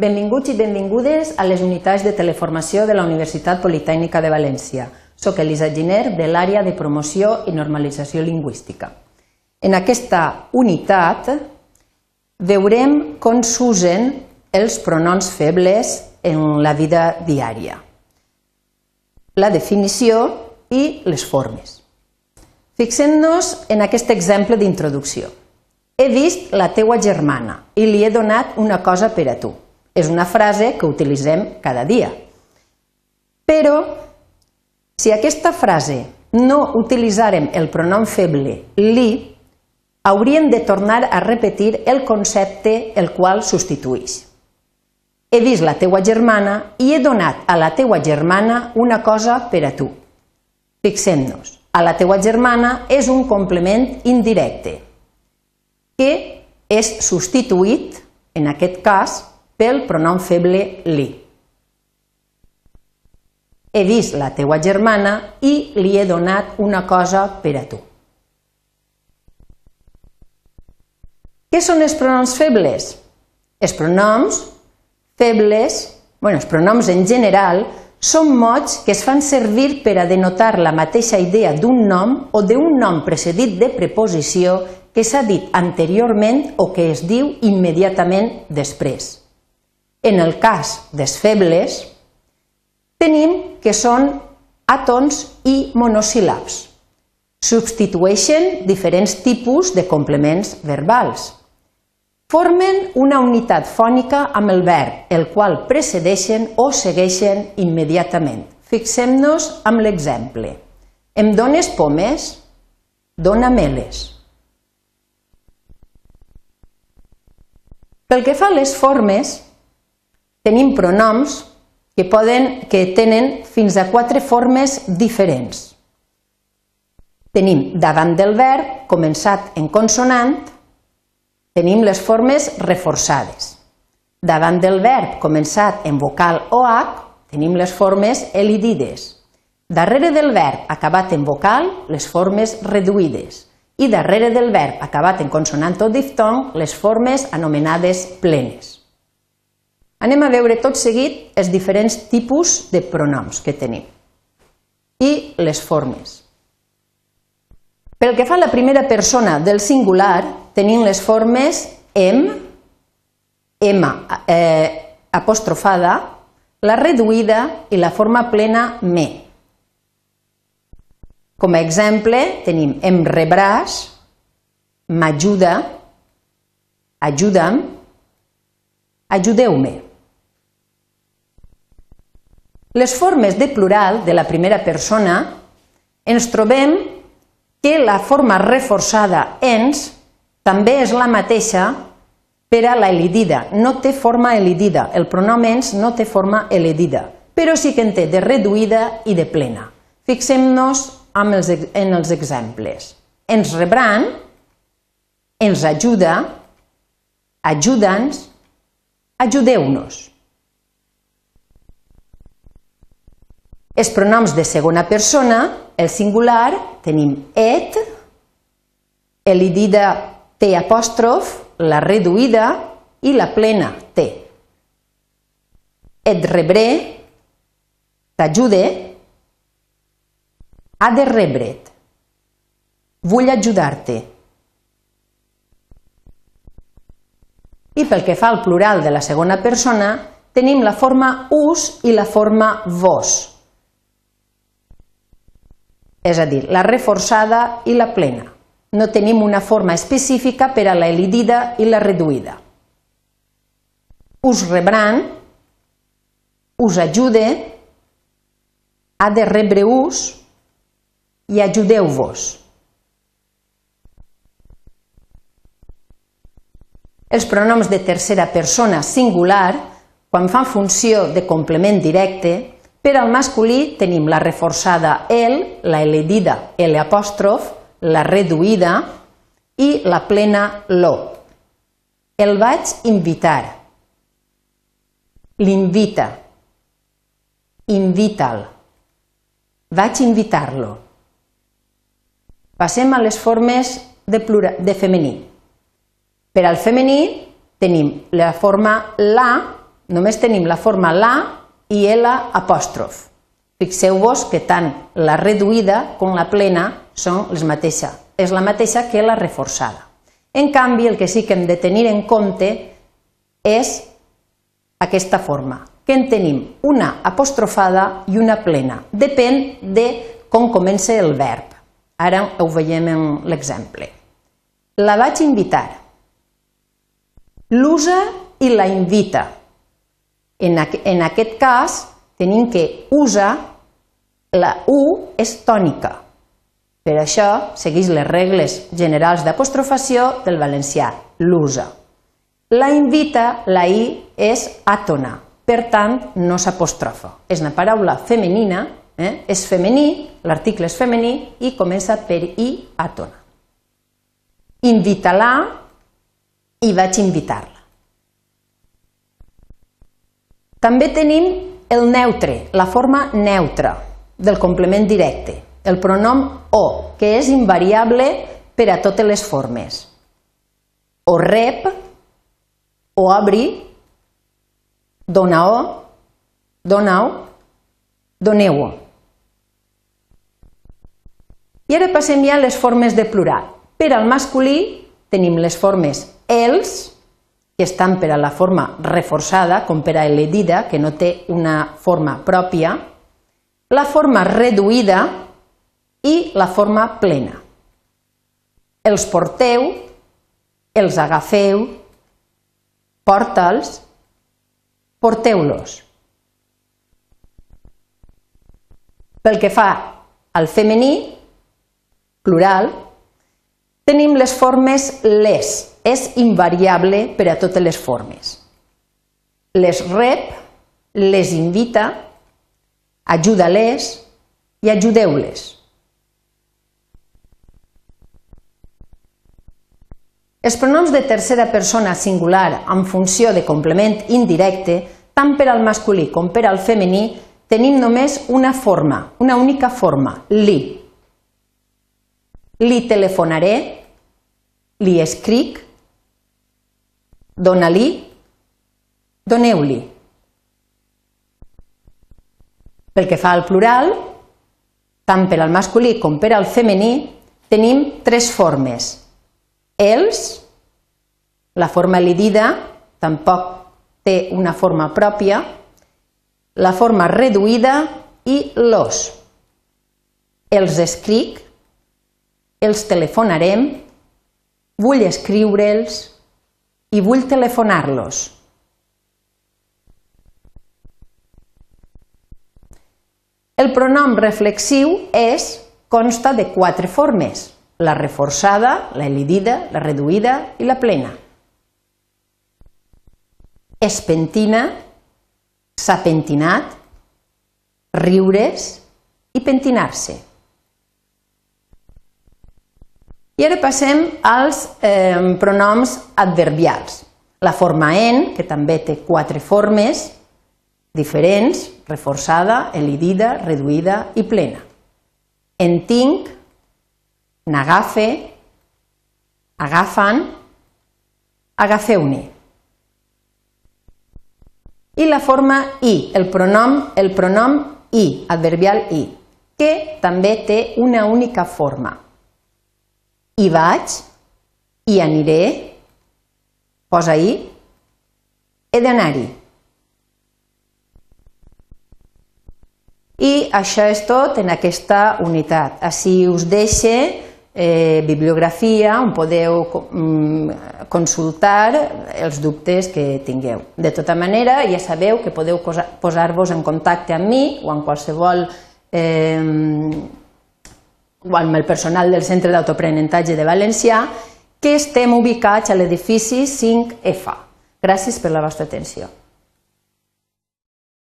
Benvinguts i benvingudes a les unitats de teleformació de la Universitat Politècnica de València. Soc Elisa Giner, de l'àrea de promoció i normalització lingüística. En aquesta unitat veurem com s'usen els pronoms febles en la vida diària, la definició i les formes. Fixem-nos en aquest exemple d'introducció. He vist la teua germana i li he donat una cosa per a tu. És una frase que utilitzem cada dia. Però, si aquesta frase no utilitzàrem el pronom feble li, hauríem de tornar a repetir el concepte el qual substitueix. He vist la teua germana i he donat a la teua germana una cosa per a tu. Fixem-nos a la teua germana és un complement indirecte que és substituït, en aquest cas, pel pronom feble li. He vist la teua germana i li he donat una cosa per a tu. Què són els pronoms febles? Els pronoms febles, bueno, els pronoms en general, són mots que es fan servir per a denotar la mateixa idea d'un nom o d'un nom precedit de preposició que s'ha dit anteriorment o que es diu immediatament després. En el cas dels febles, tenim que són àtons i monosíl·labs. Substitueixen diferents tipus de complements verbals. Formen una unitat fònica amb el verb, el qual precedeixen o segueixen immediatament. Fixem-nos amb l'exemple. Em dones pomes? Dóna meles. Pel que fa a les formes, tenim pronoms que, poden, que tenen fins a quatre formes diferents. Tenim davant del verb, començat en consonant, tenim les formes reforçades. Davant del verb començat en vocal o H, tenim les formes elidides. Darrere del verb acabat en vocal, les formes reduïdes. I darrere del verb acabat en consonant o diftong, les formes anomenades plenes. Anem a veure tot seguit els diferents tipus de pronoms que tenim i les formes. Pel que fa a la primera persona del singular, tenim les formes em, m eh, apostrofada, la reduïda i la forma plena me. Com a exemple tenim em rebràs, m'ajuda, ajuda'm, ajudeu-me. Les formes de plural de la primera persona ens trobem que la forma reforçada ens també és la mateixa per a la elidida. No té forma elidida. El pronom ens no té forma elidida, però sí que en té de reduïda i de plena. Fixem-nos en els exemples. Ens rebran, ens ajuda, ajuda'ns, ajudeu-nos. Els pronoms de segona persona, el singular, tenim et, elidida T apòstrof, la reduïda i la plena T. Et rebré, t'ajude, ha de rebre't, vull ajudar-te. I pel que fa al plural de la segona persona, tenim la forma us i la forma vos és a dir, la reforçada i la plena. No tenim una forma específica per a la elidida i la reduïda. Us rebran, us ajude, ha de rebre-us i ajudeu-vos. Els pronoms de tercera persona singular, quan fan funció de complement directe, per al masculí tenim la reforçada el, la eledida L apòstrof, la reduïda i la plena lo. El vaig invitar. L'invita. Invita'l. Vaig invitar-lo. Passem a les formes de, plura, de femení. Per al femení tenim la forma la només tenim la forma la i l apòstrof. Fixeu-vos que tant la reduïda com la plena són les mateixes. És la mateixa que la reforçada. En canvi, el que sí que hem de tenir en compte és aquesta forma, que en tenim una apostrofada i una plena. Depèn de com comença el verb. Ara ho veiem en l'exemple. La vaig invitar. L'usa i la invita. En, en aquest cas tenim que usa, la U és tònica. Per això segueix les regles generals d'apostrofació del valencià, l'usa. La invita, la I, és àtona, per tant no s'apostrofa. És una paraula femenina, eh? és femení, l'article és femení i comença per I àtona. Invita-la i vaig invitar-la. També tenim el neutre, la forma neutra del complement directe, el pronom o, que és invariable per a totes les formes. O rep, o abri, dona-o, dona-o, doneu-ho. I ara passem ja a les formes de plural. Per al masculí tenim les formes els, que estan per a la forma reforçada, com per a l'edida, que no té una forma pròpia, la forma reduïda i la forma plena. Els porteu, els agafeu, porta'ls, porteu-los. Pel que fa al femení, plural, tenim les formes les, és invariable per a totes les formes. Les rep, les invita, ajuda-les i ajudeu-les. Els pronoms de tercera persona singular en funció de complement indirecte, tant per al masculí com per al femení, tenim només una forma, una única forma, li. Li telefonaré, li escric, dona-li, doneu-li. Pel que fa al plural, tant per al masculí com per al femení, tenim tres formes. Els, la forma elidida, tampoc té una forma pròpia, la forma reduïda i los. Els escric, els telefonarem, vull escriure'ls, i vull telefonar-los. El pronom reflexiu és, consta de quatre formes, la reforçada, la elidida, la reduïda i la plena. Es pentina, s'ha pentinat, riures i pentinar-se. I ara passem als eh, pronoms adverbials. La forma en, que també té quatre formes diferents, reforçada, elidida, reduïda i plena. En tinc, n'agafe, agafen, agafeu-ne. I la forma i, el pronom, el pronom i, adverbial i, que també té una única forma, hi vaig, hi aniré, posa hi, he d'anar-hi. I això és tot en aquesta unitat. Així us deixe eh, bibliografia on podeu mm, consultar els dubtes que tingueu. De tota manera, ja sabeu que podeu posar-vos en contacte amb mi o amb qualsevol eh, amb el personal del Centre d'Autoaprenentatge de Valencià, que estem ubicats a l'edifici 5F. Gràcies per la vostra atenció.